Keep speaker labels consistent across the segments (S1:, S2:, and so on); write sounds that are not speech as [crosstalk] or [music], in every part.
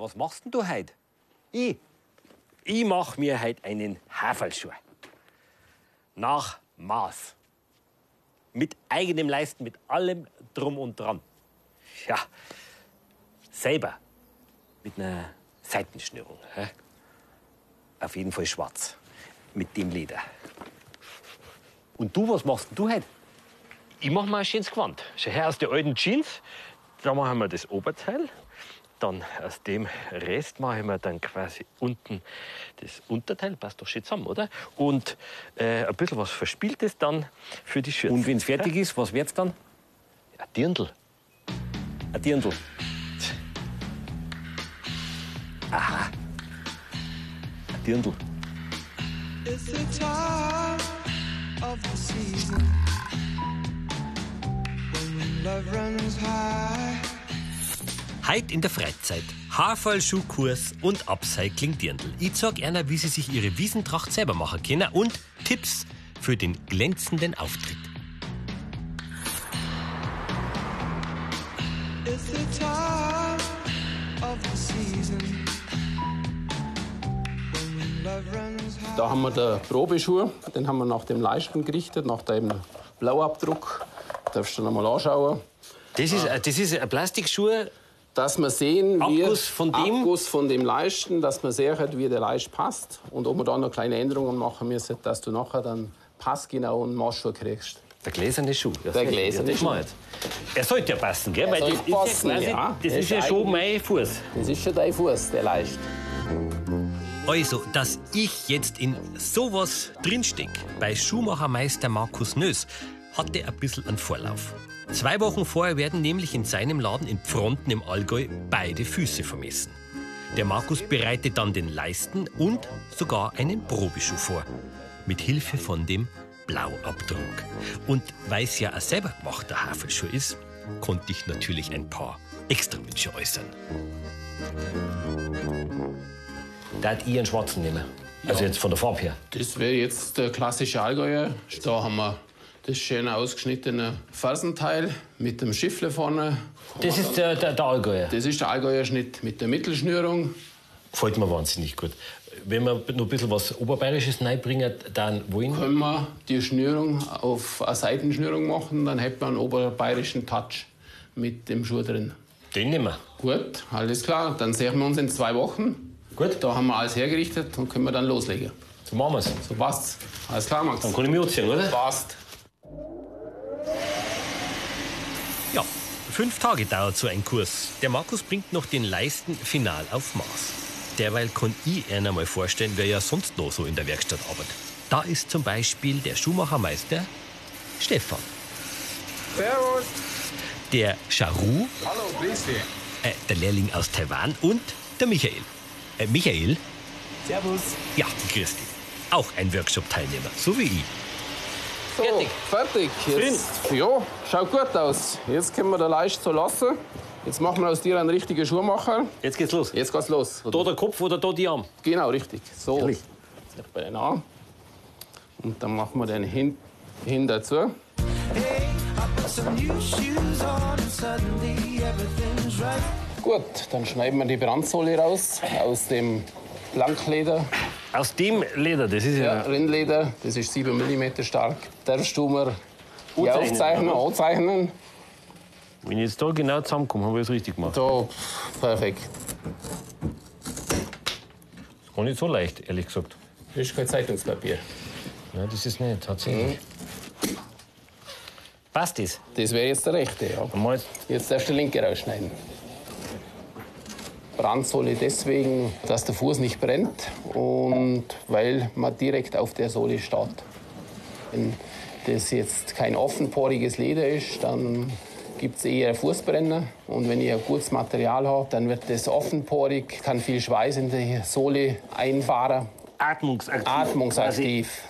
S1: Was machst denn du heute? Ich? Ich mach mir heute einen Haferlschuh. Nach Maß. Mit eigenem Leisten, mit allem drum und dran. Ja, selber. Mit einer Seitenschnürung. hä? Auf jeden Fall schwarz. Mit dem Leder. Und du, was machst denn du heute? Ich mach mal ein schönes Gewand. Schau her, aus den alten Jeans, da machen wir das Oberteil. Dann aus dem Rest machen wir dann quasi unten das Unterteil. Passt doch schön zusammen, oder? Und äh, ein bisschen was Verspieltes dann für die Schürze.
S2: Und wenn es fertig ist, was wird's dann?
S1: Ein Dirndl.
S2: Ein Dirndl.
S1: Aha. Ein Dirndl.
S3: It's the time of the season when love runs high.
S4: Heute in der Freizeit. Haarfallschuhkurs und Upcycling Dirndl. Ich zeig einer, wie sie sich ihre Wiesentracht selber machen können und Tipps für den glänzenden Auftritt.
S3: It's the time of the season.
S5: Da haben wir den Probeschuh, den haben wir nach dem Leisten gerichtet, nach dem Blauabdruck. Darfst du noch mal anschauen.
S1: Das ist, äh, das ist ein Plastikschuh.
S5: Dass wir sehen, wie
S1: Abguss von dem?
S5: Abguss von dem Leisten, dass man sehen, wie der Leist passt. Und ob wir da noch kleine Änderungen machen müssen, dass du nachher dann passgenau einen Maßschuh kriegst.
S1: Der gläserne Schuh. Ja,
S5: Der gläserne
S1: das
S5: Schuh.
S1: mach ich jetzt. Er sollte ja passen, gell?
S5: Er
S1: Weil das
S5: sollte
S1: ist ja,
S5: passen,
S1: quasi,
S5: ja.
S1: Das
S5: Er
S1: ist
S5: ist
S1: ja schon mein Fuß.
S5: Das ist schon dein Fuß, der Leist.
S4: Also, dass ich jetzt in sowas drinsteck, bei Schuhmachermeister Markus Nös, hatte ein bisschen einen Vorlauf. Zwei Wochen vorher werden nämlich in seinem Laden in Pfronten im Allgäu beide Füße vermessen. Der Markus bereitet dann den Leisten und sogar einen Probeschuh vor. Mit Hilfe von dem Blauabdruck. Und weil es ja ein selber gemachter Hafelschuh ist, konnte ich natürlich ein paar Extrawünsche äußern.
S1: Da hat ich einen schwarzen nehmen. Also jetzt von der Farbe her.
S5: Das wäre jetzt der klassische Allgäuer. Da haben wir das schön ausgeschnittene Fersenteil mit dem Schiffle vorne.
S1: Das ist der, der, der Allgäuer.
S5: Das ist der Allgäuer Schnitt mit der Mittelschnürung.
S1: Gefällt mir wahnsinnig gut. Wenn wir noch ein bisschen was Oberbayerisches reinbringen, dann wohin?
S5: Können wir die Schnürung auf eine Seitenschnürung machen, dann hätten wir einen oberbayerischen Touch mit dem Schuh drin.
S1: Den nehmen wir.
S5: Gut, alles klar. Dann sehen wir uns in zwei Wochen.
S1: Gut.
S5: Da haben wir alles hergerichtet und können wir dann loslegen.
S1: So machen wir's.
S5: So passt's. Alles klar, Max.
S1: Dann kann ich mich anziehen, oder?
S5: Passt.
S4: Ja, fünf Tage dauert so ein Kurs. Der Markus bringt noch den Leisten final auf Maß. Derweil kann ich einer mal vorstellen, wer ja sonst noch so in der Werkstatt arbeitet. Da ist zum Beispiel der Schuhmachermeister Stefan.
S6: Servus.
S4: Der Charu,
S6: Hallo, grüß dich.
S4: äh, der Lehrling aus Taiwan und der Michael. Äh, Michael?
S6: Servus.
S4: Ja, grüß dich. Auch ein Workshop-Teilnehmer, so wie ich.
S5: So, fertig. Jetzt, ja, schaut gut aus. Jetzt können wir den Leist so lassen. Jetzt machen wir aus dir einen richtigen Schuhmacher.
S1: Jetzt geht's los.
S5: Jetzt geht's los.
S1: Da der Kopf oder da die Arm?
S5: Genau, richtig. So.
S1: Ehrlich?
S5: Jetzt bei den Arm. Und dann machen wir den hin, hin dazu.
S3: Hey, right.
S5: Gut, dann schneiden wir die Brandsohle raus aus dem Blankleder.
S1: Aus dem Leder, das ist
S5: Ja,
S1: ja.
S5: Rindleder, das ist 7 mm stark. Darfst du mir die aufzeichnen,
S1: oder?
S5: anzeichnen?
S1: Wenn ich jetzt da genau zusammenkomme, habe ich es richtig gemacht.
S5: Da, perfekt.
S1: Das ist gar nicht so leicht, ehrlich gesagt.
S5: Das ist kein Zeitungspapier.
S1: Ja, das ist nicht, tatsächlich. Passt das?
S5: Das wäre jetzt der rechte, ja. Jetzt darfst du die linke rausschneiden. Brandsohle deswegen, dass der Fuß nicht brennt und weil man direkt auf der Sohle steht. Wenn das jetzt kein offenporiges Leder ist, dann gibt es eher Fußbrenner. Und wenn ich ein gutes Material habe, dann wird das offenporig, kann viel Schweiß in die Sohle einfahren.
S1: atmungsaktiv.
S5: Atmungsaktiv.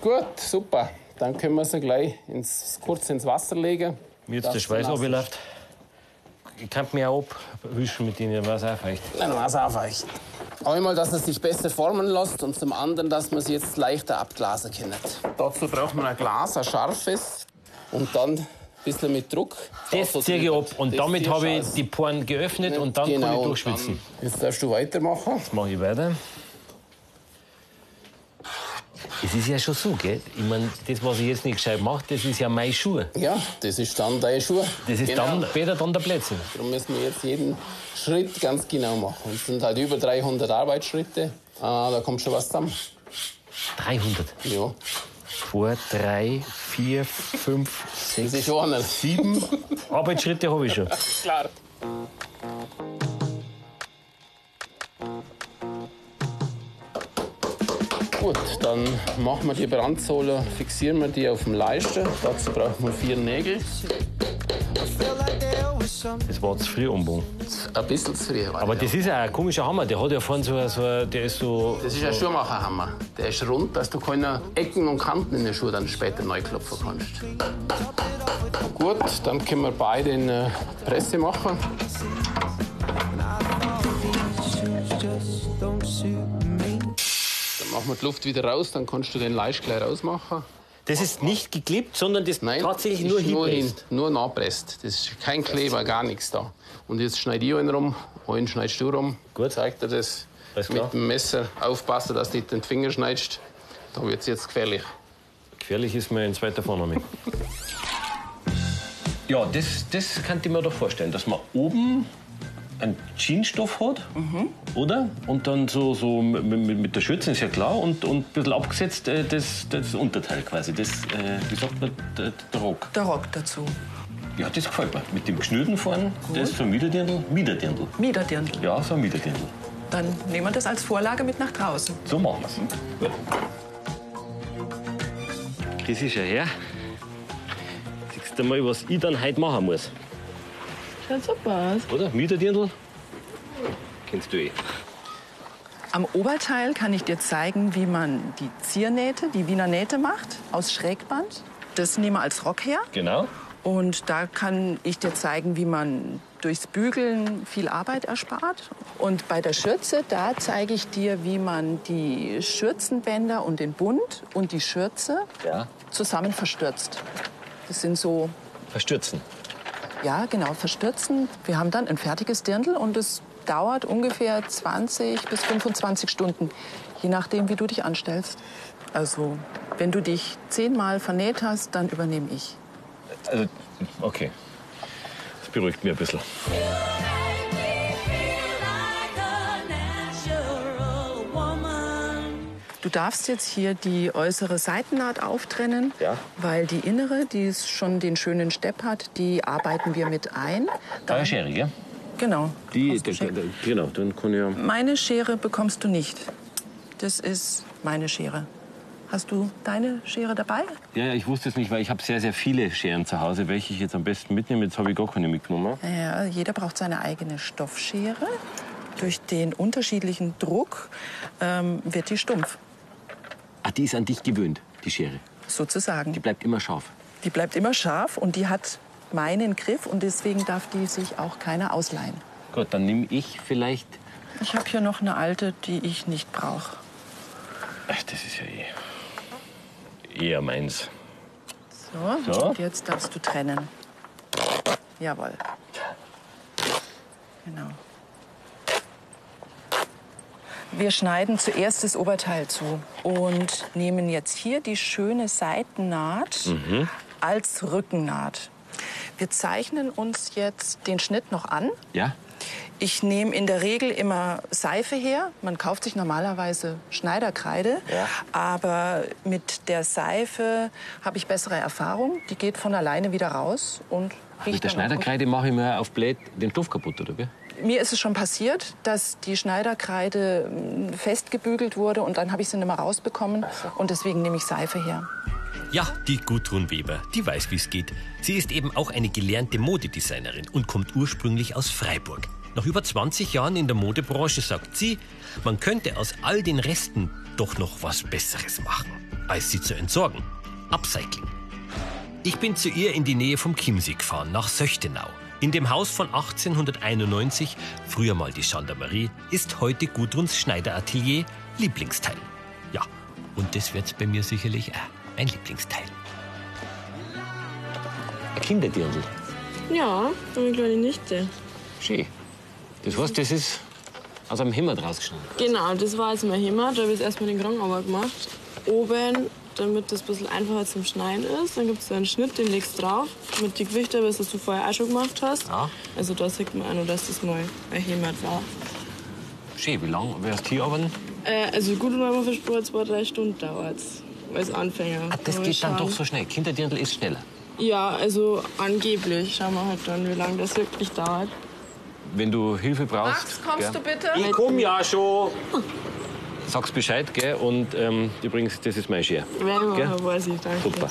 S5: Gut, super. Dann können wir sie gleich ins, kurz ins Wasser legen.
S1: Mir jetzt der Schweiß abläuft. Ich kann mich auch abwischen mit denen, was auch
S5: war es aufweichen. Einmal, dass es sich besser formen lässt und zum anderen, dass man sie jetzt leichter abglasen kann. Dazu braucht man ein Glas, ein scharfes. Und dann bisschen mit Druck.
S1: Das ziehe ich ab. Und damit habe ich die Poren geöffnet und dann kann
S5: Genau,
S1: ich
S5: und
S1: durchschwitzen.
S5: Jetzt darfst du weitermachen.
S1: Jetzt mache ich weiter. Es ist ja schon so, gell? Ich meine, das, was ich jetzt nicht gescheit mache, das ist ja meine Schuhe.
S5: Ja, das ist dann deine Schuhe.
S1: Das ist
S5: genau.
S1: dann später dann der Plätzchen.
S5: Darum müssen wir jetzt jeden Schritt ganz genau machen. Es sind halt über 300 Arbeitsschritte. Ah, da kommt schon was zusammen.
S1: 300.
S5: Ja,
S1: 2, 3, 4, 5,
S5: das
S1: 6,
S5: ist einer.
S1: 7 [laughs] Arbeitsschritte habe ich schon.
S5: Klar. Gut, dann machen wir die Brandsohle, fixieren wir die auf dem Leisten. Dazu brauchen wir vier Nägel.
S1: Das war zu früh umbauen.
S5: Ein bisschen zu früh.
S1: Aber das ist ja ein komischer Hammer. Der hat ja vorne so, so der ist so.
S5: Das ist ein Schuhmacherhammer. Der ist rund, dass du keine Ecken und Kanten in den Schuh dann später neu klopfen kannst. Gut, dann können wir beide in äh, Presse machen. Machen wir die Luft wieder raus, dann kannst du den Leist gleich rausmachen.
S1: Das ist nicht geklebt, sondern das
S5: Nein,
S1: tatsächlich
S5: ist
S1: nur
S5: nur,
S1: hinpresst.
S5: hin, nur nachpresst. Das ist kein Kleber, gar nichts da. Und jetzt schneide ich einen rum, einen schneidest du rum.
S1: Gut.
S5: Zeig dir das mit dem Messer. Aufpassen, dass du nicht den Finger schneidest. Da wird es jetzt gefährlich.
S1: Gefährlich ist mir ein zweiter Vorname. Ja, das, das könnte ich mir doch vorstellen, dass man oben einen Jeansstoff hat, oder? Und dann so, so mit, mit der Schürze, ist ja klar, und, und ein bisschen abgesetzt äh, das, das Unterteil quasi. Das, äh, wie sagt man, der, der Rock.
S7: Der Rock dazu.
S1: Ja, das gefällt mir. Mit dem Geschnürten vorne, das ist so ein Miederdirndl. Miederdirndl.
S7: Miederdirndl.
S1: Ja, so ein Miederdirndl.
S7: Dann nehmen wir das als Vorlage mit nach draußen.
S1: So machen wir's. Gut. Chris ist ja her. Siehst du mal, was ich dann heute machen muss.
S7: Schaut super aus.
S1: Oder? Miederdirndl? Kennst du eh.
S7: Am Oberteil kann ich dir zeigen, wie man die Ziernähte, die Wiener Nähte macht, aus Schrägband. Das nehmen wir als Rock her.
S1: Genau.
S7: Und da kann ich dir zeigen, wie man durchs Bügeln viel Arbeit erspart. Und bei der Schürze, da zeige ich dir, wie man die Schürzenbänder und den Bund und die Schürze
S1: Ja.
S7: zusammen verstürzt. Das sind so
S1: Verstürzen.
S7: Ja, genau, verstürzen. Wir haben dann ein fertiges Dirndl und es dauert ungefähr 20 bis 25 Stunden, je nachdem, wie du dich anstellst. Also, wenn du dich zehnmal vernäht hast, dann übernehme ich.
S1: Also, okay. Das beruhigt mich ein bisschen.
S7: Du darfst jetzt hier die äußere Seitennaht auftrennen,
S1: Ja.
S7: weil die innere, die es schon den schönen Stepp hat, die arbeiten wir mit ein.
S1: Da ist Schere, gell?
S7: Genau.
S1: Die, der, der, genau, dann kann ja.
S7: Meine Schere bekommst du nicht. Das ist meine Schere. Hast du deine Schere dabei?
S1: Ja, ja, ich wusste es nicht, weil ich habe sehr, sehr viele Scheren zu Hause, welche ich jetzt am besten mitnehme. Jetzt habe ich gar keine mitgenommen.
S7: Ja, jeder braucht seine eigene Stoffschere. Durch den unterschiedlichen Druck ähm, wird die stumpf,
S1: Ah, die ist an dich gewöhnt, die Schere.
S7: sozusagen.
S1: Die bleibt immer scharf.
S7: Die bleibt immer scharf und die hat meinen Griff und deswegen darf die sich auch keiner ausleihen.
S1: Gut, dann nehme ich vielleicht.
S7: Ich habe hier noch eine alte, die ich nicht brauche.
S1: Ach, das ist ja eh. eher meins.
S7: So,
S1: So.
S7: und jetzt darfst du trennen. Jawohl. Genau. Wir schneiden zuerst das Oberteil zu und nehmen jetzt hier die schöne Seitennaht als Rückennaht. Wir zeichnen uns jetzt den Schnitt noch an.
S1: Ja?
S7: Ich nehme in der Regel immer Seife her. Man kauft sich normalerweise Schneiderkreide.
S1: Ja.
S7: Aber mit der Seife habe ich bessere Erfahrung. Die geht von alleine wieder raus und riecht
S1: Mit der Schneiderkreide mache ich mir auf Blät den Stoff kaputt, oder wie?
S7: Mir ist es schon passiert, dass die Schneiderkreide mm, festgebügelt wurde und dann habe ich sie nicht mehr rausbekommen. Und deswegen nehme ich Seife her.
S4: Ja, die Gudrun Weber, die weiß, wie es geht. Sie ist eben auch eine gelernte Modedesignerin und kommt ursprünglich aus Freiburg. Nach über 20 Jahren in der Modebranche sagt sie, man könnte aus all den Resten doch noch was Besseres machen, als sie zu entsorgen. Upcycling. Ich bin zu ihr in die Nähe vom Chiemsee gefahren, nach Söchtenau. In dem Haus von 1891, früher mal die Gendarmerie, ist heute Gudruns Schneideratelier Lieblingsteil. Ja, und das wird's bei mir sicherlich auch mein Lieblingsteil.
S8: Kinderdirndl.
S9: Ja, eine kleine Nichte.
S8: Schön. Das heißt, das ist aus einem Hemd rausgeschnitten.
S9: Genau, das war jetzt mein Hemd. Da habe ich jetzt erstmal den Krankenarbeit gemacht. Oben, damit das ein bisschen einfacher zum Schneiden ist. Dann gibt es so einen Schnitt, den legst du drauf. Mit den Gewichten, was du vorher auch schon gemacht hast.
S8: Ja.
S9: Also da sieht man auch noch, dass das mal ein Hemd war.
S8: Schön, wie lange wirst du hier arbeiten?
S9: Äh, also gut, wenn man versprochen, zwei, drei Stunden dauert Als Anfänger.
S8: Ah, das geht dann doch so schnell. Kinderdirndl ist schneller.
S9: Ja, also angeblich. Schauen wir halt dann, wie lange das wirklich dauert.
S8: Wenn du Hilfe brauchst,
S7: Max, kommst
S8: gell,
S7: du bitte?
S10: Ich komm ja schon.
S8: Sagst Bescheid. Gell? Und ähm, übrigens, das ist mein Schere.
S9: Wenn
S8: Gell?
S9: weiß ich, danke.
S8: Super.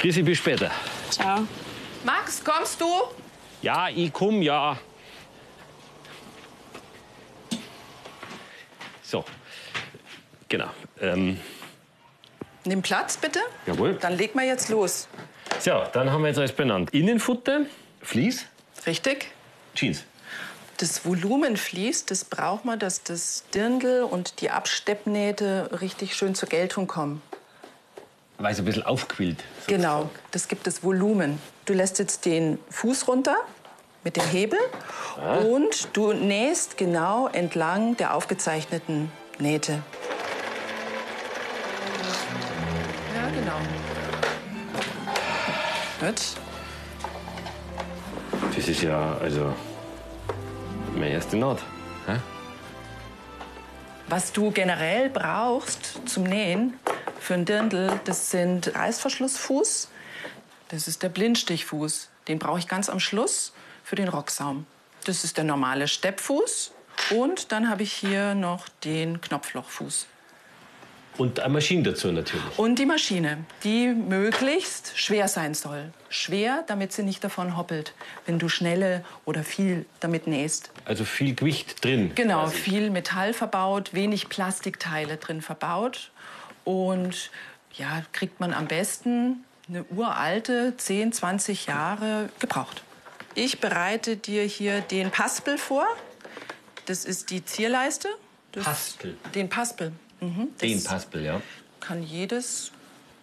S8: Grüßi, bis später.
S9: Ciao.
S7: Max, kommst du?
S8: Ja, ich komm, ja. So, genau. Ähm,
S7: Nimm Platz, bitte.
S8: jawohl.
S7: Dann leg mal jetzt los.
S8: So, dann haben wir jetzt alles benannt. Innenfutter, Vlies,
S7: Richtig?
S8: Jeans.
S7: Das Volumenvlies, das braucht man, dass das Dirndl und die Absteppnähte richtig schön zur Geltung kommen.
S8: Weil es ein bisschen aufquillt.
S7: Genau, das gibt das Volumen. Du lässt jetzt den Fuß runter mit dem Hebel und du nähst genau entlang der aufgezeichneten Nähte. Ja, genau. Gut.
S8: Das ist ja, also, meine erste Naht. Hä?
S7: Was du generell brauchst zum Nähen für ein Dirndl, das sind Reißverschlussfuß. Das ist der Blindstichfuß. Den brauche ich ganz am Schluss für den Rocksaum. Das ist der normale Steppfuß. Und dann habe ich hier noch den Knopflochfuß.
S8: Und eine Maschine dazu natürlich.
S7: Und die Maschine, die möglichst schwer sein soll. Schwer, damit sie nicht davon hoppelt, wenn du schnelle oder viel damit nähst.
S8: Also viel Gewicht drin.
S7: Genau,
S8: quasi.
S7: viel Metall verbaut, wenig Plastikteile drin verbaut. Und ja, kriegt man am besten eine uralte, 10, 20 Jahre gebraucht. Ich bereite dir hier den Paspel vor. Das ist die Zierleiste. Das,
S8: Paspel?
S7: Den Paspel. Mhm, das
S8: Den Paspel, ja.
S7: kann jedes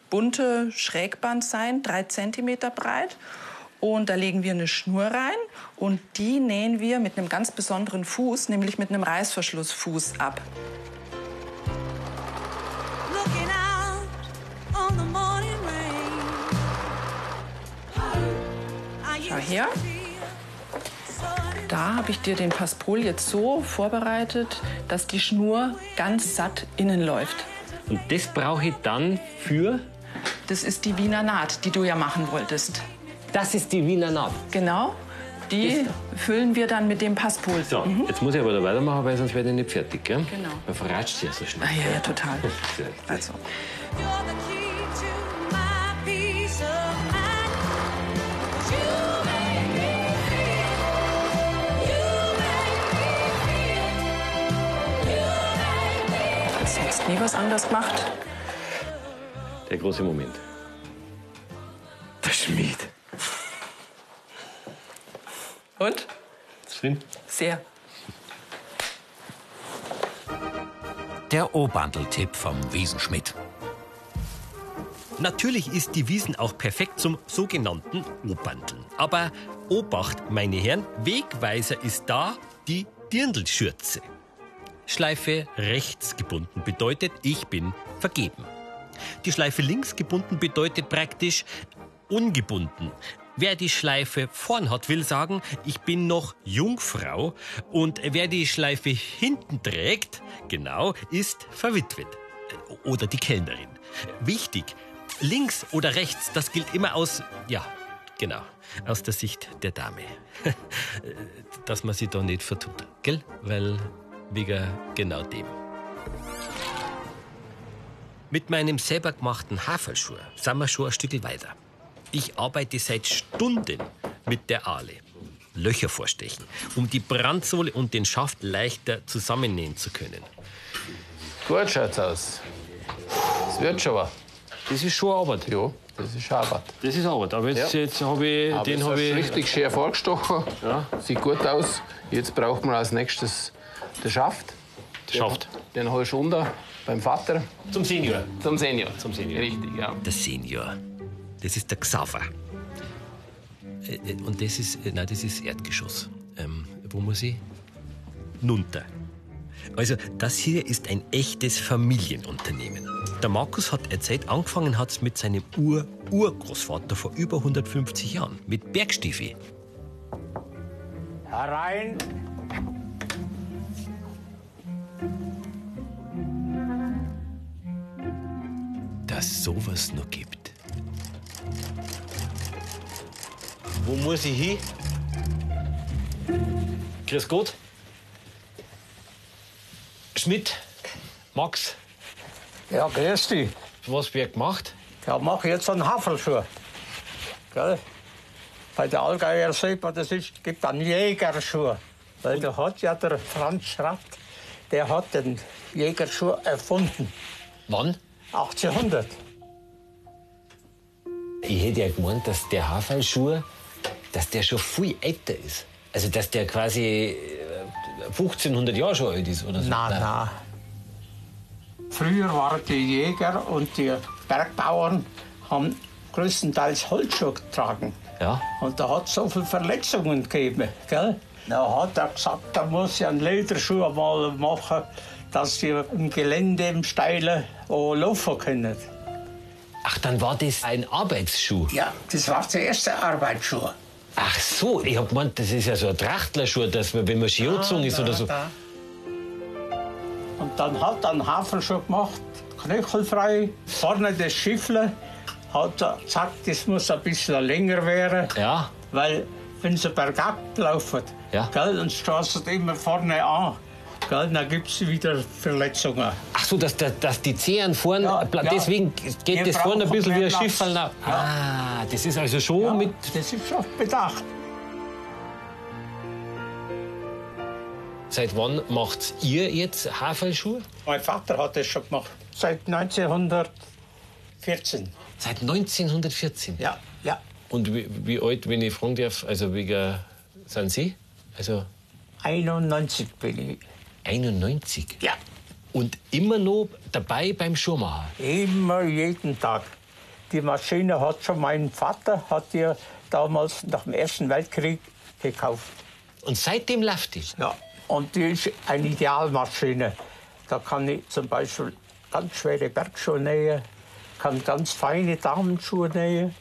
S7: bunte Schrägband sein, drei Zentimeter breit. Und da legen wir eine Schnur rein und die nähen wir mit einem ganz besonderen Fuß, nämlich mit einem Reißverschlussfuß ab. Schau her. Da habe ich dir den Paspol jetzt so vorbereitet, dass die Schnur ganz satt innen läuft.
S8: Und das brauche ich dann für.
S7: Das ist die Wiener Naht, die du ja machen wolltest.
S8: Das ist die Wiener Naht.
S7: Genau. Die füllen wir dann mit dem Paspol.
S8: So, jetzt muss ich aber da weitermachen, weil sonst werde ich nicht fertig, gell?
S7: Genau.
S8: Man verratscht ja so schnell.
S7: Ah, ja, ja, total. [laughs] Also, jetzt nie was anders gemacht.
S8: Der große Moment. Der Schmied.
S7: Und?
S8: Ist drin?
S7: Sehr.
S11: Der O-Bandel-Tipp vom Wiesenschmidt.
S1: Natürlich ist die Wiesen auch perfekt zum sogenannten O-Bandeln. Aber Obacht, meine Herren, Wegweiser ist da die Dirndlschürze. Schleife rechts gebunden bedeutet, ich bin vergeben. Die Schleife links gebunden bedeutet praktisch ungebunden. Wer die Schleife vorn hat, will sagen, ich bin noch Jungfrau. Und wer die Schleife hinten trägt, genau, ist verwitwet. Oder die Kellnerin. Wichtig, links oder rechts, das gilt immer aus, ja, genau, aus der Sicht der Dame. [laughs] Dass man sich da nicht vertut, gell? Weil, wegen genau dem. Mit meinem selber gemachten Haferschuh sind wir schon ein Stück weiter. Ich arbeite seit Stunden mit der Aale. Löcher vorstechen, um die Brandsohle und den Schaft leichter zusammennähen zu können.
S5: Gut schaut's aus. Es wird schon was.
S8: Das ist schon Arbeit.
S5: Ja, das ist Arbeit.
S8: Das ist Arbeit. Aber jetzt,
S5: Ja.
S8: jetzt habe ich,
S5: Aber
S8: den
S5: es
S8: habe ich.
S5: richtig schön vorgestochen.
S8: Ja.
S5: Sieht gut aus. Jetzt braucht man als nächstes den Schaft.
S8: Schafft.
S5: Den holst du unter beim Vater.
S8: Zum Senior.
S5: Zum Senior.
S8: Zum Senior.
S5: Richtig, ja.
S1: Der Senior, das ist der Xaver.
S4: Äh, äh, und das ist, äh, nein, das ist Erdgeschoss. Ähm, wo muss ich? Nunter. Also, das hier ist ein echtes Familienunternehmen. Der Markus hat erzählt, angefangen hat es mit seinem Ur-Urgroßvater vor über 150 Jahren, mit Bergstiefel.
S12: Herein.
S4: Dass sowas noch gibt.
S1: Wo muss ich hin? Grüß Gott. Schmidt, Max,
S12: Ja, grüß dich.
S1: was wird gemacht?
S12: Ja, mach jetzt einen Hafelschuh. Gell? Bei der Allgäuer sieht man, das ist, gibt einen Jägerschuh. Weil da hat ja der Franz Schratt, der hat den Jägerschuh erfunden.
S1: Wann?
S12: 1800.
S1: Ich hätte ja gemeint, dass der Haferlschuh, dass der schon viel älter ist. Also, dass der quasi äh, 1500 Jahre schon alt ist oder so.
S12: Nein, nein. Früher waren die Jäger und die Bergbauern haben größtenteils Holzschuhe getragen.
S1: Ja.
S12: Und da hat es so viele Verletzungen gegeben. Gell? Da hat er gesagt, da muss ich einen Lederschuh mal machen, dass sie im Gelände, im Steilen auch laufen können.
S1: Ach, dann war das ein Arbeitsschuh.
S12: Ja, das war der erste Arbeitsschuh.
S1: Ach so, ich hab gemeint, das ist ja so ein Trachtlerschuh, dass man, wenn man Skiozung ist oder so.
S12: Da. Und dann hat er einen Hafenschuh gemacht, knöchelfrei. Vorne das Schiffle hat er gesagt, das muss ein bisschen länger werden.
S1: Ja.
S12: Weil, wenn sie bergab laufen,
S1: Ja.
S12: gell, und stoßen immer vorne an, gell, dann gibt es wieder Verletzungen.
S1: Ach so, dass, dass, dass die Zehen vorne,
S12: Ja,
S1: pla-
S12: ja.
S1: deswegen geht
S12: Wir
S1: das vorne ein bisschen wie ein. Schiffel nach. Ah, das ist also schon
S12: Ja,
S1: mit.
S12: Das ist schon bedacht.
S1: Seit wann macht ihr jetzt Haferlschuhe?
S12: Mein Vater hat das schon gemacht. Seit 1914.
S1: Seit 1914.
S12: Ja, ja.
S1: Und wie, wie alt, wenn ich fragen darf, also wegen, sind Sie? Also
S12: 91 bin ich.
S1: 91?
S12: Ja.
S1: Und immer noch dabei beim Schuhmacher?
S12: Immer jeden Tag. Die Maschine hat schon mein Vater hat die damals nach dem Ersten Weltkrieg gekauft.
S1: Und seitdem läuft die?
S12: Ja. Und die ist eine Idealmaschine. Da kann ich zum Beispiel ganz schwere Bergschuhe nähen, kann ganz feine Damenschuhe nähen.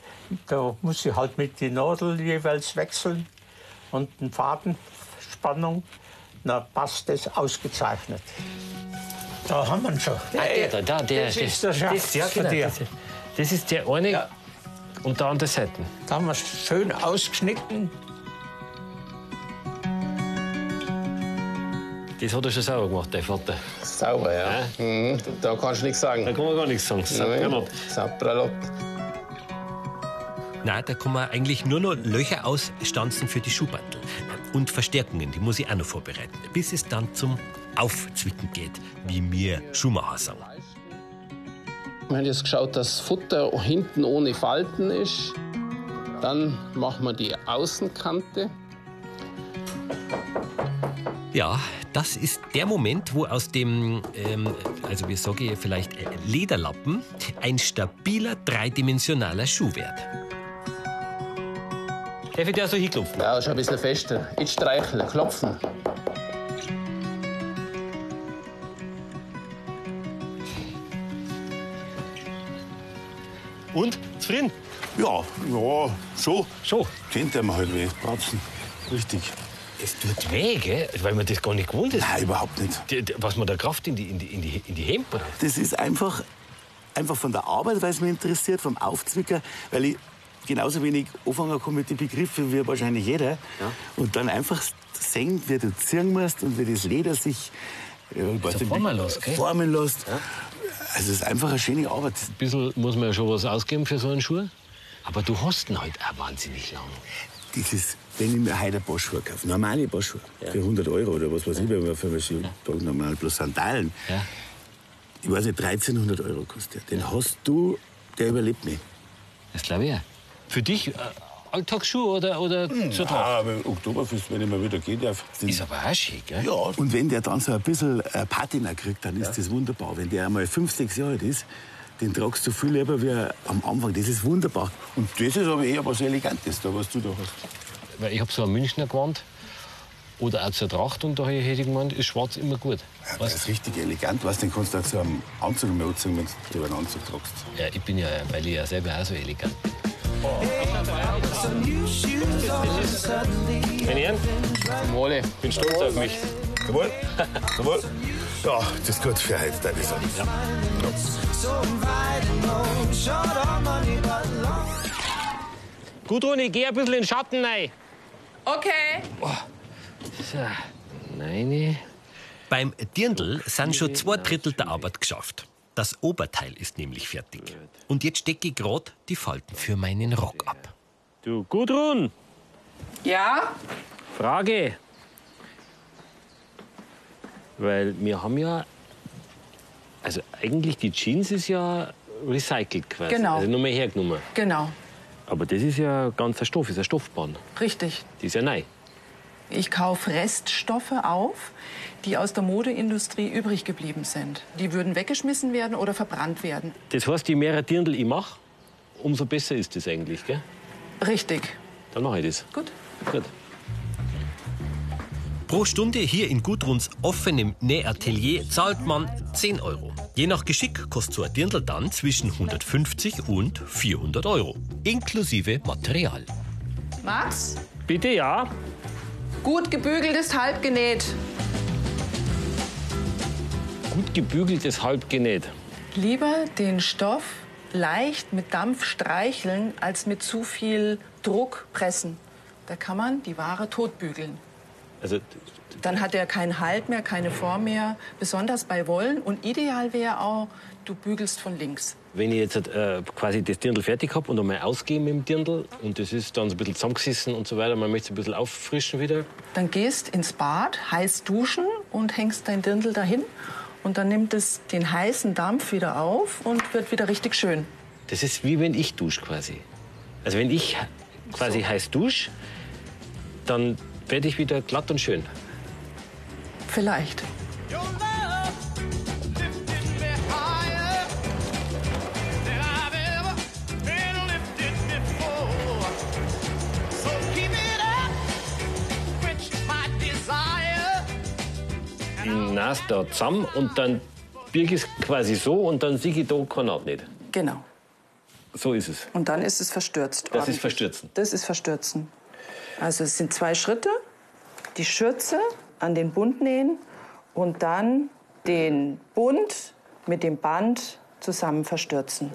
S12: Da muss ich halt mit den Nadeln jeweils wechseln und eine Fadenspannung. Da passt das ausgezeichnet. Da haben wir ihn schon.
S1: Ah, der da, da, der.
S12: das ist der Schaft
S1: das, ja,
S12: für
S1: genau,
S12: dir.
S1: das, das ist der eine
S12: Ja.
S1: und der andere Seite.
S12: Da haben wir schön ausgeschnitten.
S1: Das hat er schon sauber gemacht, dein Vater.
S5: Sauber, ja. Mhm. Da kannst du nichts sagen.
S1: Da kann man gar nichts sagen.
S5: Nein, Saubralott.
S4: Nein, da kann man eigentlich nur noch Löcher ausstanzen für die Schuhbandel. Und Verstärkungen, die muss ich auch noch vorbereiten, bis es dann zum Aufzwicken geht, wie mir Schuhmacher sagen.
S5: Wir haben jetzt geschaut, dass das Futter hinten ohne Falten ist. Dann machen wir die Außenkante.
S4: Ja, das ist der Moment, wo aus dem, ähm, also wie sage ich vielleicht, äh, Lederlappen ein stabiler, dreidimensionaler Schuh wird.
S1: Darf ich dir so hinklopfen?
S5: Ja, schon ein bisschen fester. Jetzt streicheln, klopfen.
S1: Und? Zufrieden?
S13: Ja, ja, schon.
S1: Schon.
S13: Kennt er mir halt weh. Bratzen. Richtig.
S1: Es tut weh, gell? Weil man das gar nicht gewohnt ist.
S13: Nein, überhaupt nicht.
S1: Die, die, was man da Kraft in die, in die, in die, in die Hemd bringt.
S13: Das ist einfach, einfach von der Arbeit, weil es mich interessiert, vom Aufzwicker, weil ich genauso wenig anfangen kann mit den Begriffen wie wahrscheinlich jeder. Und dann einfach sehen, wie du ziehen musst und wie das Leder sich ja, ich weiß nicht,
S1: formen lässt,
S13: formen lässt. Also es ist einfach eine schöne Arbeit.
S1: Ein bisschen muss man ja schon was ausgeben für so einen Schuh. Aber du hast ihn halt auch wahnsinnig lang.
S13: Das ist, wenn ich mir heute ein paar Schuhe kaufe, normale Paar Schuhe, für 100 Euro oder was weiß ich, wenn man für mich ja. normal bloß Sandalen,
S1: Ja.
S13: ich weiß nicht, 1300 Euro kostet der. Den hast du, der überlebt nicht.
S1: Das glaube ich auch. Für dich äh, Alltagsschuh oder, oder so drauf?
S13: Ja, aber im Oktoberfest, wenn ich mal wieder gehen darf.
S1: Ist aber auch schick, gell?
S13: Ja, und wenn der dann so ein bisschen äh, Patina kriegt, dann ist das wunderbar. Wenn der einmal fünf, sechs Jahre alt ist, den tragst du viel lieber wie am Anfang. Das ist wunderbar. Und das ist aber eher was Elegantes, da, was du da hast.
S2: Weil ich habe so ein Münchner Gewand oder auch zur Tracht und da hätte ich gemeint, ist schwarz immer gut.
S13: Ja, das ist richtig elegant. Weißt, den kannst du auch zu einem Anzug mehr anziehen, wenn du einen Anzug tragst.
S2: Ja, ich bin ja, weil ich ja selber auch so elegant bin. Meine Herren,
S5: Wolle.
S2: bin stolz auf mich.
S13: Jawohl. Jawohl. Ja, das ist gut für heute, deine Sache. Ja.
S3: long.
S1: Gudrun, ich geh ein bisschen in den Schatten rein.
S7: Okay.
S2: So, nein.
S4: Beim Dirndl sind schon zwei Drittel der Arbeit geschafft. Das Oberteil ist nämlich fertig. Und jetzt stecke ich gerade die Falten für meinen Rock ab.
S1: Du, Gudrun,
S7: Ja?
S1: Frage. Weil wir haben ja. Also eigentlich die Jeans ist ja recycelt quasi.
S7: Genau.
S1: Also nur mehr hergenommen.
S7: Genau.
S1: Aber das ist ja ganzer Stoff, ist ein Stoffbahn.
S7: Richtig.
S1: Die ist ja neu.
S7: Ich kaufe Reststoffe auf, die aus der Modeindustrie übrig geblieben sind. Die würden weggeschmissen werden oder verbrannt werden.
S1: Das heißt, je mehr Dirndl ich mache, umso besser ist das eigentlich, gell?
S7: Richtig.
S1: Dann mache ich das.
S7: Gut.
S1: Gut.
S4: Pro Stunde hier in Gudruns offenem Nähatelier zahlt man 10 Euro. Je nach Geschick kostet so ein Dirndl dann zwischen 150 und 400 Euro. Inklusive Material.
S7: Max,
S1: Bitte, ja.
S7: Gut gebügeltes Halbgenäht.
S1: Gut gebügeltes Halbgenäht.
S7: Lieber den Stoff leicht mit Dampf streicheln, als mit zu viel Druck pressen. Da kann man die Ware totbügeln.
S1: Also,
S7: Dann hat er keinen Halt mehr, keine Form mehr, besonders bei Wollen. Und ideal wäre auch, du bügelst von links.
S1: wenn ich jetzt äh, quasi das Dirndl fertig habe und einmal ausgehe mit dem Dirndl und das ist dann so ein bisschen zusammengesessen und so weiter, man möchte es ein bisschen auffrischen wieder.
S7: Dann gehst ins Bad, heiß duschen und hängst dein Dirndl dahin. Und dann nimmt es den heißen Dampf wieder auf und wird wieder richtig schön.
S1: Das ist wie wenn ich dusche quasi. Also wenn ich quasi heiß dusche, dann werde ich wieder glatt und schön.
S7: Vielleicht.
S1: Nase da zusammen und dann ich es quasi so und dann ich da Kanat nicht.
S7: Genau.
S1: So ist es.
S7: Und dann ist es verstürzt.
S1: Das ist. Verstürzen.
S7: Das ist Verstürzen. Also es sind zwei Schritte. Die Schürze an den Bund nähen und dann den Bund mit dem Band zusammen verstürzen.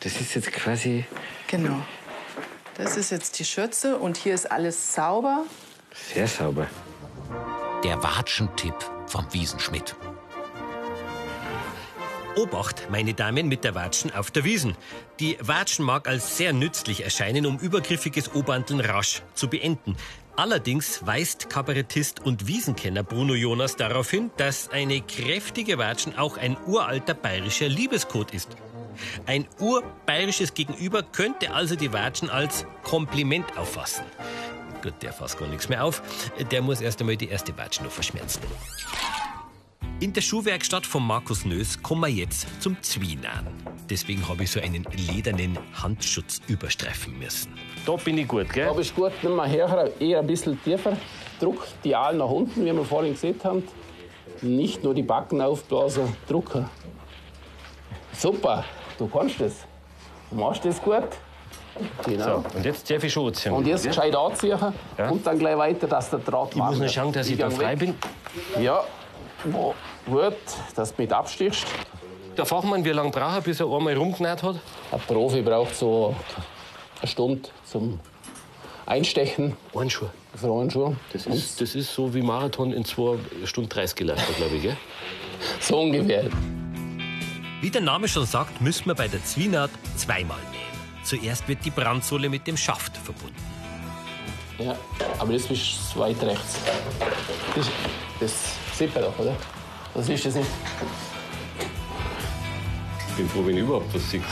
S1: Das ist jetzt quasi
S7: Genau. Das ist jetzt die Schürze und hier ist alles sauber.
S1: sehr sauber.
S11: Der Watschentipp vom Wiesenschmidt.
S4: Obacht, meine Damen mit der Watschen auf der Wiesen. Die Watschen mag als sehr nützlich erscheinen, um übergriffiges Obandeln rasch zu beenden. Allerdings weist Kabarettist und Wiesenkenner Bruno Jonas darauf hin, dass eine kräftige Watschen auch ein uralter bayerischer Liebescode ist. Ein urbayerisches Gegenüber könnte also die Watschen als Kompliment auffassen. Gut, der fasst gar nichts mehr auf. Der muss erst einmal die erste Watschen noch verschmerzen. In der Schuhwerkstatt von Markus Nös kommen wir jetzt zum Zwienern. Deswegen habe ich so einen ledernen Handschutz überstreifen müssen.
S1: Da bin ich gut, gell?
S5: Da bist du gut, nimm mal her, eher ein bisschen tiefer. Druck die Aal nach unten, wie wir vorhin gesehen haben. Nicht nur die Backen aufblasen, drucken. Super, du kannst das. Du machst das gut. Genau.
S1: So, und jetzt darf ich schon anziehen.
S5: Und jetzt gescheit anziehen
S1: Ja.
S5: und dann gleich weiter, dass der Draht
S1: Ich muss nur schauen, dass ich da frei bin.
S5: Ja, oh, gut, dass du mit abstichst.
S1: Der Fachmann, wie lange braucht er, bis er einmal rumgenäht hat?
S5: Ein Profi braucht so eine Stunde zum Einstechen.
S1: Einen Schuh.
S5: Für einen Schuh.
S1: Das ist, das ist so wie Marathon in 2 Stunden 30 gelaufen, glaube ich, gell?
S5: So ungefähr.
S4: Wie der Name schon sagt, müssen wir bei der Zwienaht zweimal nähen. Zuerst wird die Brandsohle mit dem Schaft verbunden.
S5: Ja, aber das ist weit rechts. Das, das sieht man doch, oder? Das ist das nicht.
S2: Ich bin froh, wenn ich überhaupt was sehe.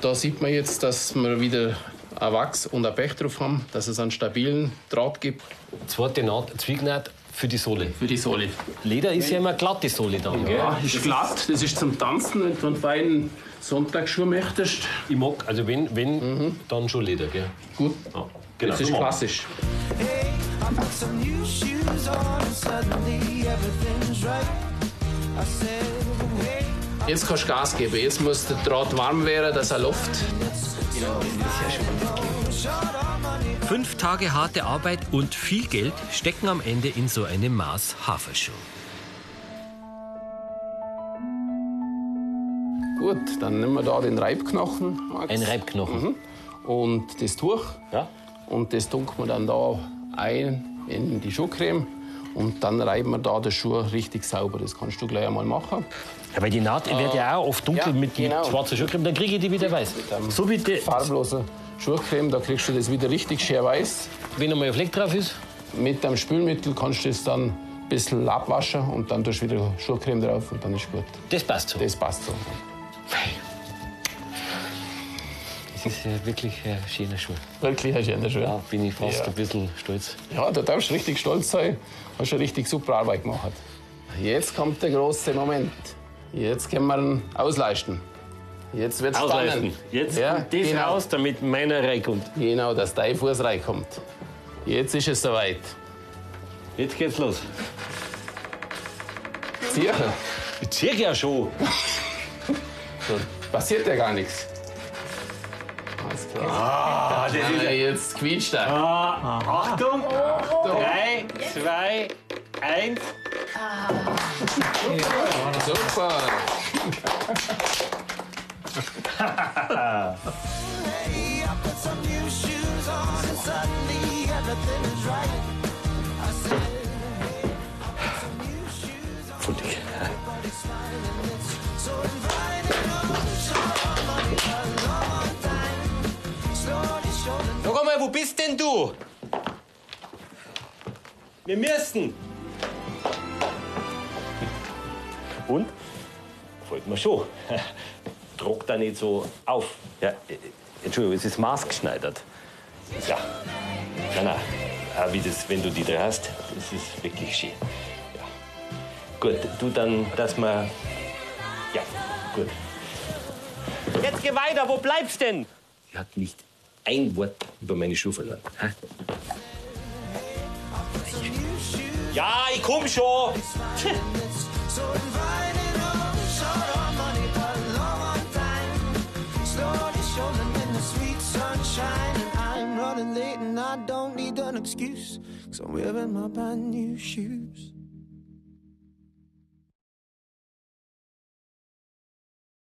S5: Da sieht man jetzt, dass wir wieder ein Wachs und ein Pech drauf haben, dass es einen stabilen Draht gibt.
S2: Zweite Naht, Zwiegennaht für die Sohle.
S5: Für die Sohle.
S2: Leder ist ja immer glatt, die Sohle dann, gell?
S5: Ja, ist glatt, das ist zum Tanzen, wenn du einen feinen Sonntagsschuh möchtest.
S2: Ich mag, also wenn, wenn dann schon Leder, gell?
S5: Gut.
S2: Ja, genau.
S5: Das ist klassisch.
S3: Put some new shoes on and suddenly everything's right. I said, hey,
S5: Jetzt kannst du Gas geben. Jetzt muss der Draht warm werden, dass er Luft.
S4: Fünf Tage harte Arbeit und viel Geld stecken am Ende in so einem Maß Haferschuh.
S5: Gut, dann nehmen wir da den Reibknochen. Max.
S2: Ein Reibknochen.
S5: Mhm. Und das Tuch.
S2: Ja.
S5: Und das tunken wir dann da ein in die Schuhcreme. Und dann reiben wir da den Schuh richtig sauber. Das kannst du gleich einmal machen.
S1: Ja, weil die Naht wird ja auch oft dunkel
S5: Ja,
S1: mit
S5: genau.
S1: schwarzen Schuhcreme, dann kriege ich die wieder weiß. So wie die,
S5: Farblose Schuhcreme, da kriegst du das wieder richtig schön weiß.
S2: Wenn einmal ein Fleck drauf ist,
S5: Mit dem Spülmittel kannst du das dann ein bisschen abwaschen und dann tust du wieder Schuhcreme drauf und dann ist gut.
S2: das passt so.
S5: Das passt so.
S2: Das ist ja wirklich ein schöner Schuh.
S5: Wirklich ein schöner Schuh.
S2: Ja, bin ich fast
S5: Ja.
S2: ein bisschen stolz.
S5: Ja, da darfst du richtig stolz sein. Hast schon richtig super Arbeit gemacht. Jetzt kommt der große Moment. Jetzt können wir ihn ausleisten. Jetzt wird's
S1: ausleisten.
S5: spannend.
S1: Jetzt
S5: ja,
S1: kommt das
S5: genau.
S1: raus, damit meiner reinkommt.
S5: Genau, dass dein Fuß reinkommt. Jetzt ist es soweit.
S1: Jetzt geht's los.
S5: Sicher.
S1: Ich zieh ja schon.
S5: So, [laughs] passiert ja gar nichts. Alles klar.
S1: Ah, das ist
S5: Ja, jetzt quietscht er.
S1: Ah, Achtung! Drei, zwei, eins.
S5: Super.
S3: hey, [laughs] I
S1: Sag mal, wo bist denn du? Wir müssen. Und? Folgt mir schon. [laughs] Druck da nicht so auf. Ja, äh, Entschuldigung, es ist maßgeschneidert. Ja. Nein, nein. Auch wie das, wenn du die da hast, das ist wirklich schön. Ja. Gut, du dann, dass man. Ja, gut. Jetzt geh weiter, wo bleibst denn? Sie hat nicht ein Wort über meine Schuhe verloren. Hä? Ja, ich komm schon.
S3: I don't need an excuse. Cause I'm wearing my brand new shoes.